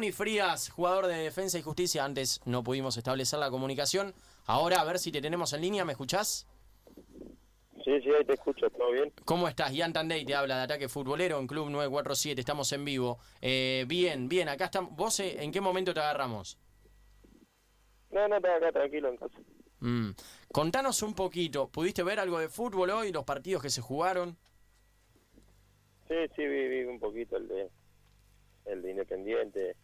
Adonis Frías, jugador de Defensa y Justicia. Antes no pudimos establecer la comunicación. Ahora a ver si te tenemos en línea, ¿me escuchás? Sí, sí, ahí te escucho, ¿todo bien? ¿Cómo estás? Ian Tandey te habla de Ataque Futbolero en Club 947, estamos en vivo. Eh, bien, bien, acá estamos. ¿Vos eh, en qué momento te agarramos? No, no, estaba acá tranquilo en casa. Mm. Contanos un poquito, ¿pudiste ver algo de fútbol hoy, los partidos que se jugaron? Sí, sí, vi, vi un poquito el de, el de Independiente,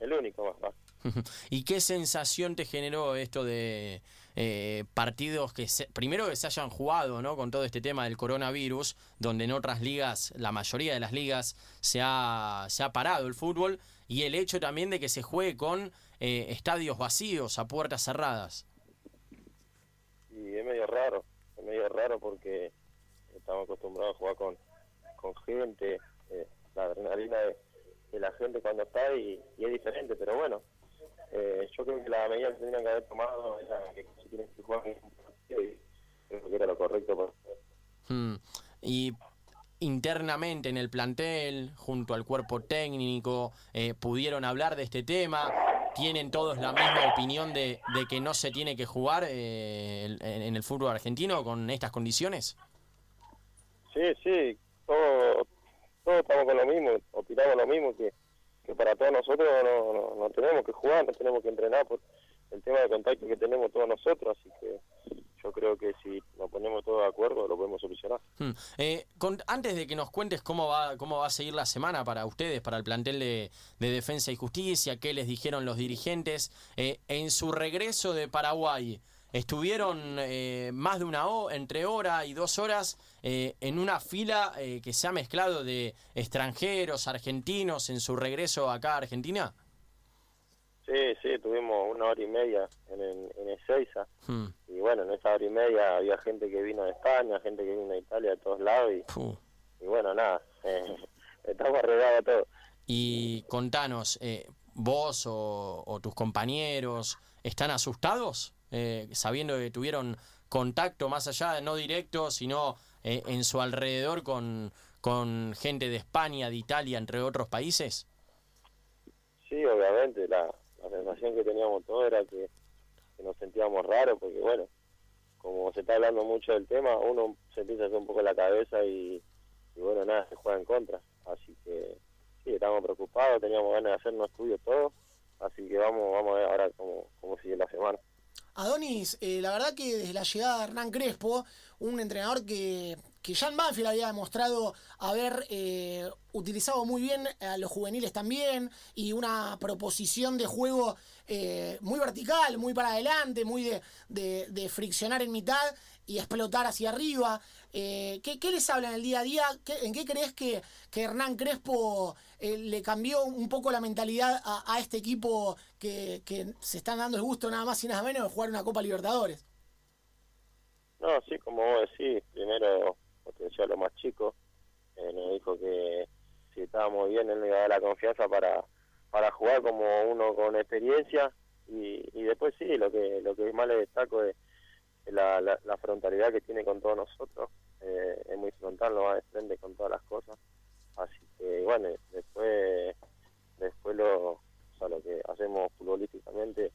el único más. ¿Y qué sensación te generó esto de eh, partidos que se, primero que se hayan jugado ¿no? con todo este tema del coronavirus, donde en otras ligas, la mayoría de las ligas, se ha, se ha parado el fútbol, y el hecho también de que se juegue con eh, estadios vacíos, a puertas cerradas? Y es medio raro, es medio raro porque estamos acostumbrados a jugar con, con gente, eh, la adrenalina de, de, la gente cuando está y, y es diferente, pero bueno, eh, yo creo que la medida que tendrían que haber tomado era que se tienen que jugar y creo que era lo correcto para Hmm. Y internamente en el plantel, junto al cuerpo técnico, eh, pudieron hablar de este tema. ¿Tienen todos la misma opinión de, de que no se tiene que jugar eh, en, en el fútbol argentino con estas condiciones? Sí, sí, todos todo estamos con lo mismo, opinamos lo mismo, que, que para todos nosotros no, no, no tenemos que jugar, no tenemos que entrenar por el tema de contacto que tenemos todos nosotros, así que yo creo que si nos ponemos todos de acuerdo lo podemos solucionar. Hmm. Eh, con, antes de que nos cuentes cómo va, cómo va a seguir la semana para ustedes, para el plantel de, de Defensa y Justicia, qué les dijeron los dirigentes, eh, en su regreso de Paraguay, estuvieron eh, más de una hora, entre hora y dos horas, eh, en una fila eh, que se ha mezclado de extranjeros, argentinos, en su regreso acá a Argentina. Sí, sí, tuvimos una hora y media en, en, en Ezeiza. Hmm. Y bueno, en esa hora y media había gente que vino de España, gente que vino de Italia, de todos lados. Y, Puh. y bueno, nada, eh, estamos arreglados todos. Y contanos, eh, vos o, o tus compañeros, ¿están asustados? Eh, sabiendo que tuvieron contacto más allá, no directo, sino eh, en su alrededor con, con gente de España, de Italia, entre otros países. Sí, obviamente, la, la sensación que teníamos todos era que, que nos sentíamos raros, porque bueno, como se está hablando mucho del tema, uno se empieza a hacer un poco la cabeza y, y bueno, nada, se juega en contra. Así que sí, estábamos preocupados, teníamos ganas de hacernos estudios todos, así que vamos, vamos a ver ahora cómo, cómo sigue la semana. Adonis, eh, la verdad que desde la llegada de Hernán Crespo, un entrenador que, que ya en Banfield había demostrado haber eh, utilizado muy bien a los juveniles también y una proposición de juego eh, muy vertical, muy para adelante, muy de, de, de, friccionar en mitad y explotar hacia arriba. Eh, ¿qué, ¿qué, les habla en el día a día? ¿Qué, ¿En qué crees que, que Hernán Crespo eh, le cambió un poco la mentalidad a, a este equipo que, que, se están dando el gusto nada más y nada menos de jugar una Copa Libertadores? No, sí, como vos decís, primero potenció a los más chicos, eh, nos dijo que si estábamos bien él nos iba a dar la confianza para, para jugar como uno con experiencia. Y, y después sí, lo que lo que más le destaco es la, la, frontalidad que tiene con todos nosotros, eh, es muy frontal, nos va de frente con todas las cosas, así que bueno, después después lo, o sea, lo que hacemos futbolísticamente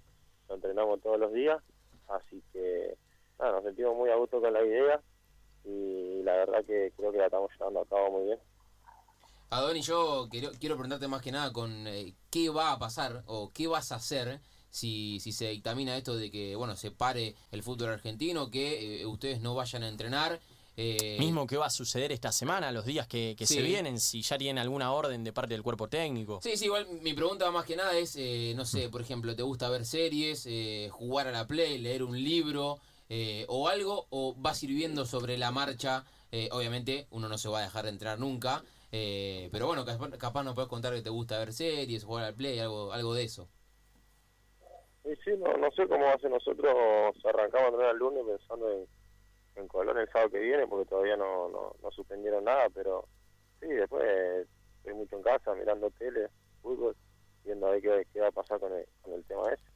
lo entrenamos todos los días, así que nada, nos sentimos muy a gusto con la idea y la verdad que creo que la estamos llevando a cabo muy bien. Adoni, yo quiero, quiero preguntarte más que nada con eh, qué va a pasar o qué vas a hacer si, si se dictamina esto de que bueno se pare el fútbol argentino, que eh, ustedes no vayan a entrenar. Eh... Mismo que va a suceder esta semana, los días que, que sí. se vienen, si ya tienen alguna orden de parte del cuerpo técnico. Sí, sí, igual mi pregunta más que nada es, eh, no sé, por ejemplo, ¿te gusta ver series, eh, jugar a la play, leer un libro o algo? ¿O vas a ir viendo sobre la marcha? obviamente uno no se va a dejar de entrenar nunca, pero bueno, capaz, capaz nos puedes contar que te gusta ver series, jugar al play, algo, algo de eso. Sí, sí, no, no sé cómo va ser nosotros, arrancamos a entrenar el lunes pensando en, en Colón el sábado que viene, porque todavía no, no, no suspendieron nada, pero sí, después estoy mucho en casa mirando tele, fútbol, viendo a ver qué, qué va a pasar con el, con el tema ese.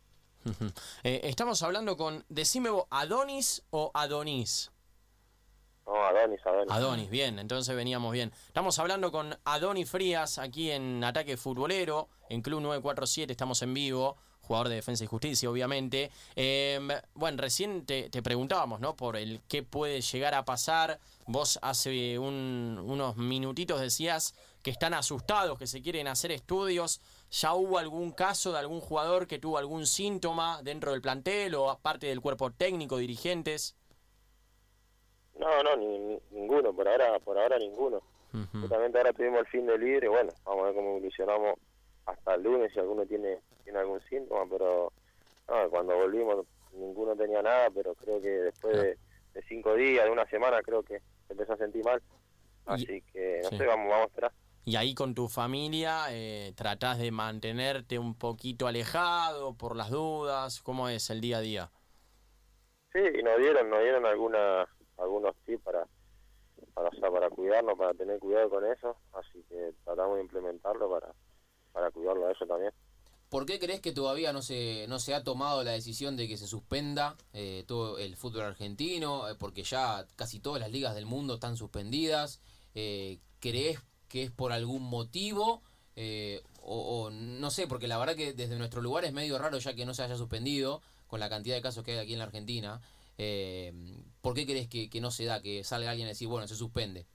Eh, estamos hablando con, decime vos, ¿Adonis o Adonis? No, Adonis, Adonis. Adonis, bien, entonces veníamos bien. Estamos hablando con Adonis Frías aquí en Ataque Futbolero, en Club 947, estamos en vivo, jugador de Defensa y Justicia, obviamente. Eh, bueno, recién te, te, preguntábamos, ¿no? Por el qué puede llegar a pasar. Vos hace un, unos minutitos decías que están asustados, que se quieren hacer estudios. ¿Ya hubo algún caso de algún jugador que tuvo algún síntoma dentro del plantel o aparte del cuerpo técnico, dirigentes? No, no, ni, ninguno, por ahora por ahora ninguno. Justamente ahora tuvimos el fin de libre, bueno, vamos a ver cómo evolucionamos hasta el lunes si alguno tiene tiene algún síntoma, pero no, cuando volvimos ninguno tenía nada, pero creo que después de, de cinco días, de una semana, creo que empezó a sentir mal. Así que, no sí. sé, vamos, vamos a esperar. Y ahí con tu familia eh, tratás de mantenerte un poquito alejado por las dudas. ¿Cómo es el día a día? Sí, y nos dieron, nos dieron alguna, algunos tips para, para, o sea, para cuidarnos, para tener cuidado con eso, así que tratamos de implementarlo para, para cuidarlo a eso también. ¿Por qué crees que todavía no se, no se ha tomado la decisión de que se suspenda eh, todo el fútbol argentino? Eh, porque ya casi todas las ligas del mundo están suspendidas. Eh, ¿Crees que es por algún motivo? Eh, o, no sé, porque la verdad que desde nuestro lugar es medio raro ya que no se haya suspendido con la cantidad de casos que hay aquí en la Argentina. Eh, ¿Por qué crees que, no se da, que salga alguien a decir, bueno, se suspende?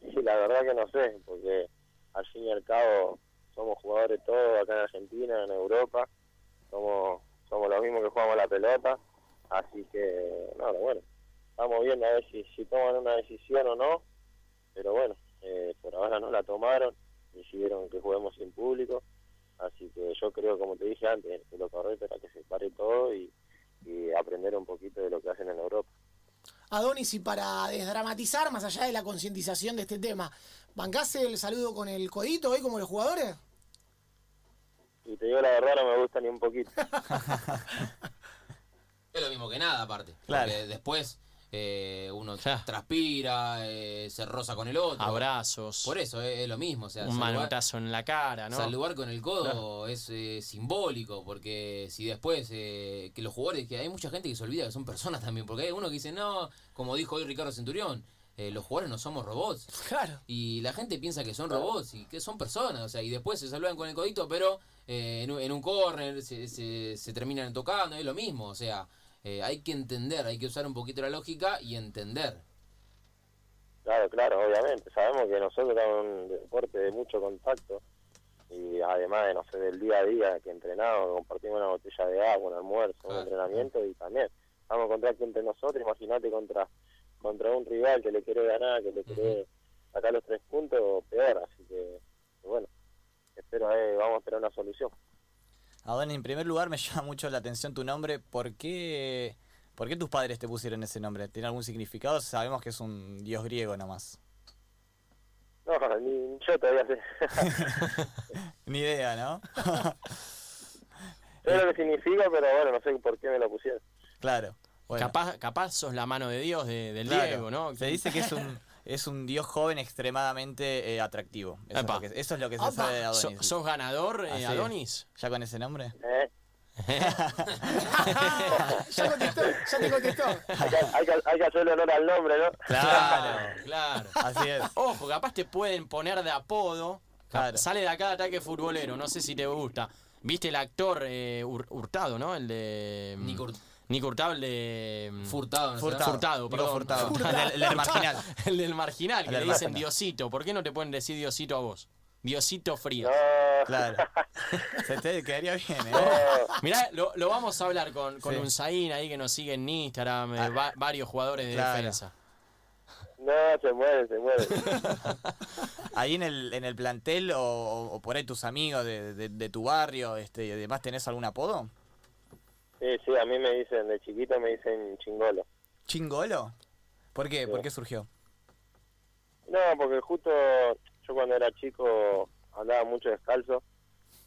Sí, la verdad que no sé, porque al fin y al cabo somos jugadores todos acá en Argentina, en Europa, somos somos los mismos que jugamos la pelota, así que, nada, bueno, estamos viendo a ver si toman una decisión o no, pero bueno, eh, por ahora no la tomaron, decidieron que juguemos sin público, así que yo creo, como te dije antes, que lo correcto era que se pare todo y, y aprender un poquito de lo que hacen en Europa. Adonis, y para desdramatizar, más allá de la concientización de este tema, ¿bancás el saludo con el codito hoy como los jugadores? Y te digo la verdad, no me gusta ni un poquito. Es lo mismo que nada, aparte. Claro. Porque después eh, uno transpira, eh, se roza con el otro. Abrazos, Por eso es, es lo mismo. O sea, un manotazo en la cara, ¿no? saludar con el codo es eh, simbólico. Porque si después eh, que los jugadores, que hay mucha gente que se olvida que son personas también. Porque hay uno que dice, no, como dijo hoy Ricardo Centurión, eh, los jugadores no somos robots. Claro. Y la gente piensa que son robots y que son personas, o sea, y después se saludan con el codito, pero eh, en, un- en un corner se, se, se terminan tocando, es lo mismo, o sea, eh, hay que entender, hay que usar un poquito la lógica y entender. Claro, claro, obviamente. Sabemos que nosotros estamos en un deporte de mucho contacto y además de, no sé, del día a día que entrenamos, compartimos una botella de agua, un almuerzo, un entrenamiento y también estamos en contacto entre nosotros. Imagínate contra contra un rival que le quiere ganar, que le quiere sacar los tres puntos, peor. Así que, bueno, espero, eh, vamos a esperar una solución. Adon, en primer lugar me llama mucho la atención tu nombre. ¿Por qué, ¿Por qué tus padres te pusieron ese nombre? ¿Tiene algún significado? Sabemos que es un dios griego nomás. No, ni yo todavía sé. Ni idea, ¿no? sé lo que significa, pero bueno, no sé por qué me lo pusieron. claro. Bueno, Capaz, capaz sos la mano de Dios de- del claro. Diego, ¿no? Se dice que es un, es un dios joven extremadamente eh, atractivo. Eso es, lo que, eso es lo que se Opa. sabe de So- Adonis. ¿Sos ganador, eh. Adonis? ¿Ya con ese nombre? ¿eh? ya contestó, ya te contestó. Hay, que, hay, que, hay que hacerle honor al nombre, ¿no? Claro. claro. Así es. Ojo, capaz te pueden poner de apodo. Claro. Sale de acá ataque futbolero, no sé si te gusta. ¿Viste el actor eh, Hur- Hurtado, no? El de. mm, Nico Nico Hurtado, el de. mm, Furtado, ¿no Furtado. Furtado, perdón. Furtado. Furtado. El, del- el del marginal. El del marginal, que El le dicen marginal. Diosito. ¿Por qué no te pueden decir Diosito a vos? Diosito Frías. No, Claro. Se te quedaría bien, ¿eh? no. Mirá, lo, lo vamos a hablar con, con Sí. un Zain ahí que nos sigue en Instagram, eh, va- varios jugadores de Claro. defensa. No, se mueve, se mueve. Ahí en el, en el plantel o, o por ahí tus amigos de, de- de tu barrio, este, y además tenés algún apodo? Sí, sí, a mí me dicen, de chiquito me dicen chingolo. ¿Chingolo? ¿Por qué? ¿Por qué surgió? No, porque justo yo cuando era chico andaba mucho descalzo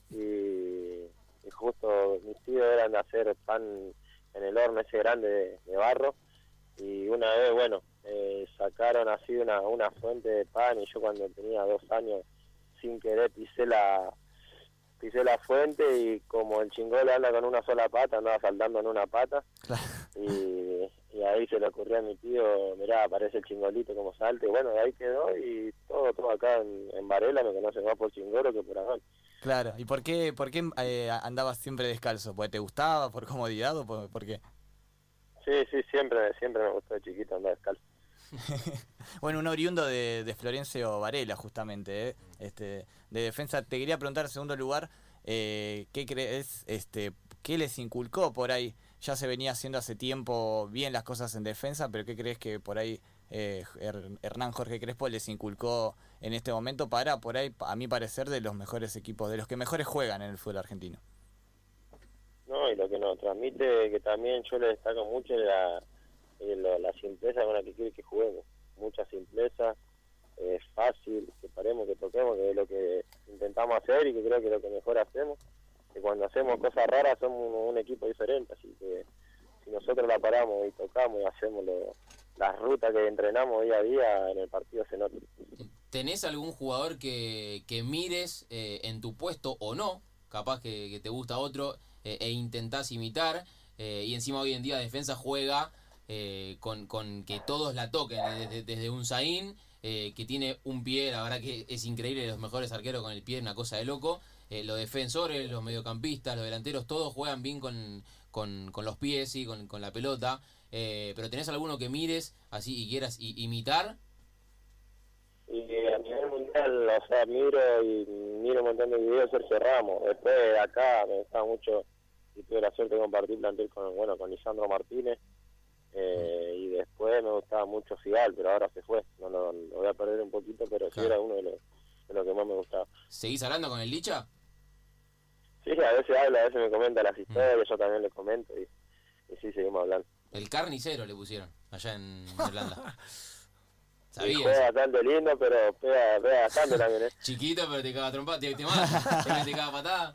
y, y justo mis tíos eran de hacer pan en el horno ese grande de, de barro y una vez, bueno, eh, sacaron así una, una fuente de pan y yo cuando tenía dos años sin querer pisé la pisé la fuente y como el chingolo anda con una sola pata, andaba saltando en una pata Claro. y, ahí se le ocurrió a mi tío, mirá, aparece el chingolito como salte, y bueno, de ahí quedó y todo, todo acá en, en Varela me conocen más por chingolo que por Adón. Claro, ¿y por qué, por qué eh, andabas siempre descalzo? ¿Porque te gustaba, por comodidad o por, por qué? Sí, sí, siempre, siempre me gustó de chiquito andar descalzo. bueno, un oriundo de, de Florencio Varela, justamente, ¿eh? este, de defensa. Te quería preguntar, en segundo lugar, eh, ¿qué crees, este, qué les inculcó por ahí? Ya se venía haciendo hace tiempo bien las cosas en defensa, pero ¿qué crees que por ahí eh, Her- Hernán Jorge Crespo les inculcó en este momento para, por ahí, a mi parecer, de los mejores equipos, de los que mejores juegan en el fútbol argentino? No, y lo que nos transmite, que también yo le destaco mucho, es la, es la, la simpleza con la que quiere que juguemos. Mucha simpleza, es fácil, que paremos, que toquemos, que es lo que intentamos hacer y que creo que es lo que mejor hacemos. Que cuando hacemos cosas raras somos un, equipo diferente, así que si nosotros la paramos y tocamos y hacemos lo- las rutas que entrenamos día a día, en el partido se nota. ¿Tenés algún jugador que, que mires eh, en tu puesto o no? Capaz que, que te gusta otro eh, e intentás imitar. eh, y encima hoy en día defensa juega eh, con, con que todos la toquen. eh, Desde, desde un Zain eh, que tiene un pie, la verdad que es increíble, los mejores arqueros con el pie, una cosa de loco. Eh, los defensores, los mediocampistas, los delanteros, todos juegan bien con, con, con los pies y con, con la pelota. Pero tenés alguno que mires así y quieras imitar. Y a nivel mundial, o sea, miro y miro un montón de videos de Sergio Ramos. Después de acá me gusta mucho y tuve la suerte de compartir plantel con, bueno, con Lisandro Martínez. Eh, y después me gustaba mucho Figal, pero ahora se fue. No lo, lo voy a perder un poquito, pero sí Claro. era uno de los, de los que más me gustaba. ¿Seguís hablando con el Licha? Sí, a veces habla, a veces me comenta las historias, yo también le comento y, y sí, seguimos hablando. El carnicero le pusieron allá en Irlanda. Y ¿Sabías? juega bastante lindo, pero pega, pega bastante también, ¿eh? Chiquito, pero te caga trompa, te, te mata, te cada patada.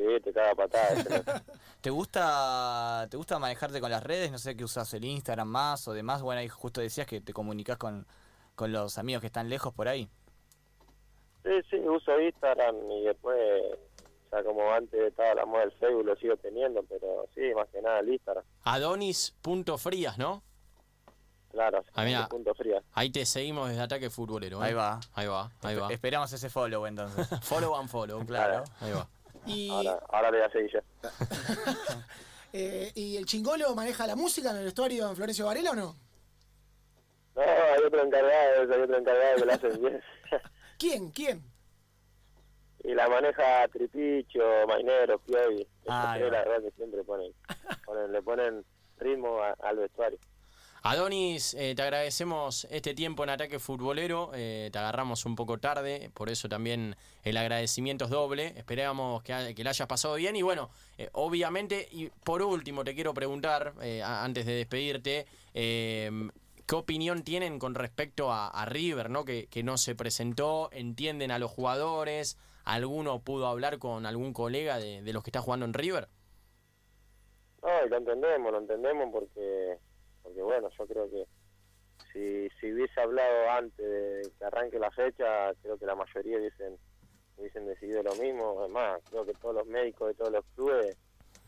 Sí, te caga patada. ese, ¿no? ¿Te gusta, ¿Te gusta manejarte con las redes? No sé qué usas el Instagram más o demás. Bueno, ahí justo decías que te comunicas con, con los amigos que están lejos por ahí. Sí, sí, uso Instagram y después, o sea, como antes estaba la moda del Facebook, lo sigo teniendo, pero sí, más que nada el Instagram. Adonis.frías, ¿no? Claro, Ah, mira. punto fría. Ahí te seguimos desde Ataque Futbolero. ¿eh? Ahí va. Ahí va, ahí va. Esperamos ese follow entonces. Follow and follow. Claro. Ahí va. Y, Ahora, ahora le voy a seguir yo. eh, ¿Y el chingolo maneja la música en el vestuario en Florencio Varela o no? No, hay otro encargado, hay otro encargado que lo hace bien. ¿Quién? ¿Quién? y la maneja Tripicho, Mainero, Piovi. Ah, la verdad que siempre ponen, ponen le ponen ritmo a- al vestuario. Adonis, eh, te agradecemos este tiempo en Ataque Futbolero. eh, te agarramos un poco tarde, por eso también el agradecimiento es doble. Esperamos que, que la hayas pasado bien. Y bueno, eh, obviamente, y por último, te quiero preguntar, antes de despedirte, eh, ¿qué opinión tienen con respecto a, River, ¿no? Que, no se presentó? ¿Entienden a los jugadores? ¿Alguno pudo hablar con algún colega de, de los que está jugando en River? No, y lo entendemos, lo entendemos porque, porque bueno, yo creo que si, si hubiese hablado antes de que arranque la fecha, creo que la mayoría hubiesen, hubiesen decidido lo mismo. Además, creo que todos los médicos de todos los clubes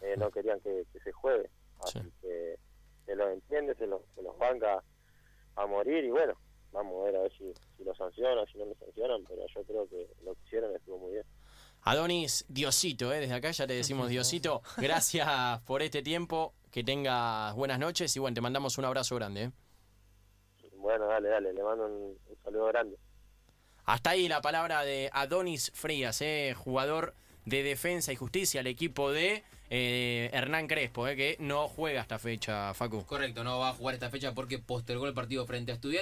eh, no querían que, que se juegue. Así Sí. que se los entiende, se los, se los banca a morir y bueno, vamos a ver a ver si, si lo sancionan, si no lo sancionan, pero yo creo que lo que hicieron estuvo muy bien. Adonis, Diosito, ¿eh? desde acá ya te decimos Diosito. Gracias por este tiempo, que tengas buenas noches y bueno, te mandamos un abrazo grande. ¿eh? Bueno, dale, dale, le mando un, un saludo grande. Hasta ahí la palabra de Adonis Frías, ¿eh? jugador de Defensa y Justicia, el equipo de eh, Hernán Crespo, ¿eh? que no juega esta fecha, Facu. Correcto, no va a jugar esta fecha porque postergó el partido frente a Estudiantes.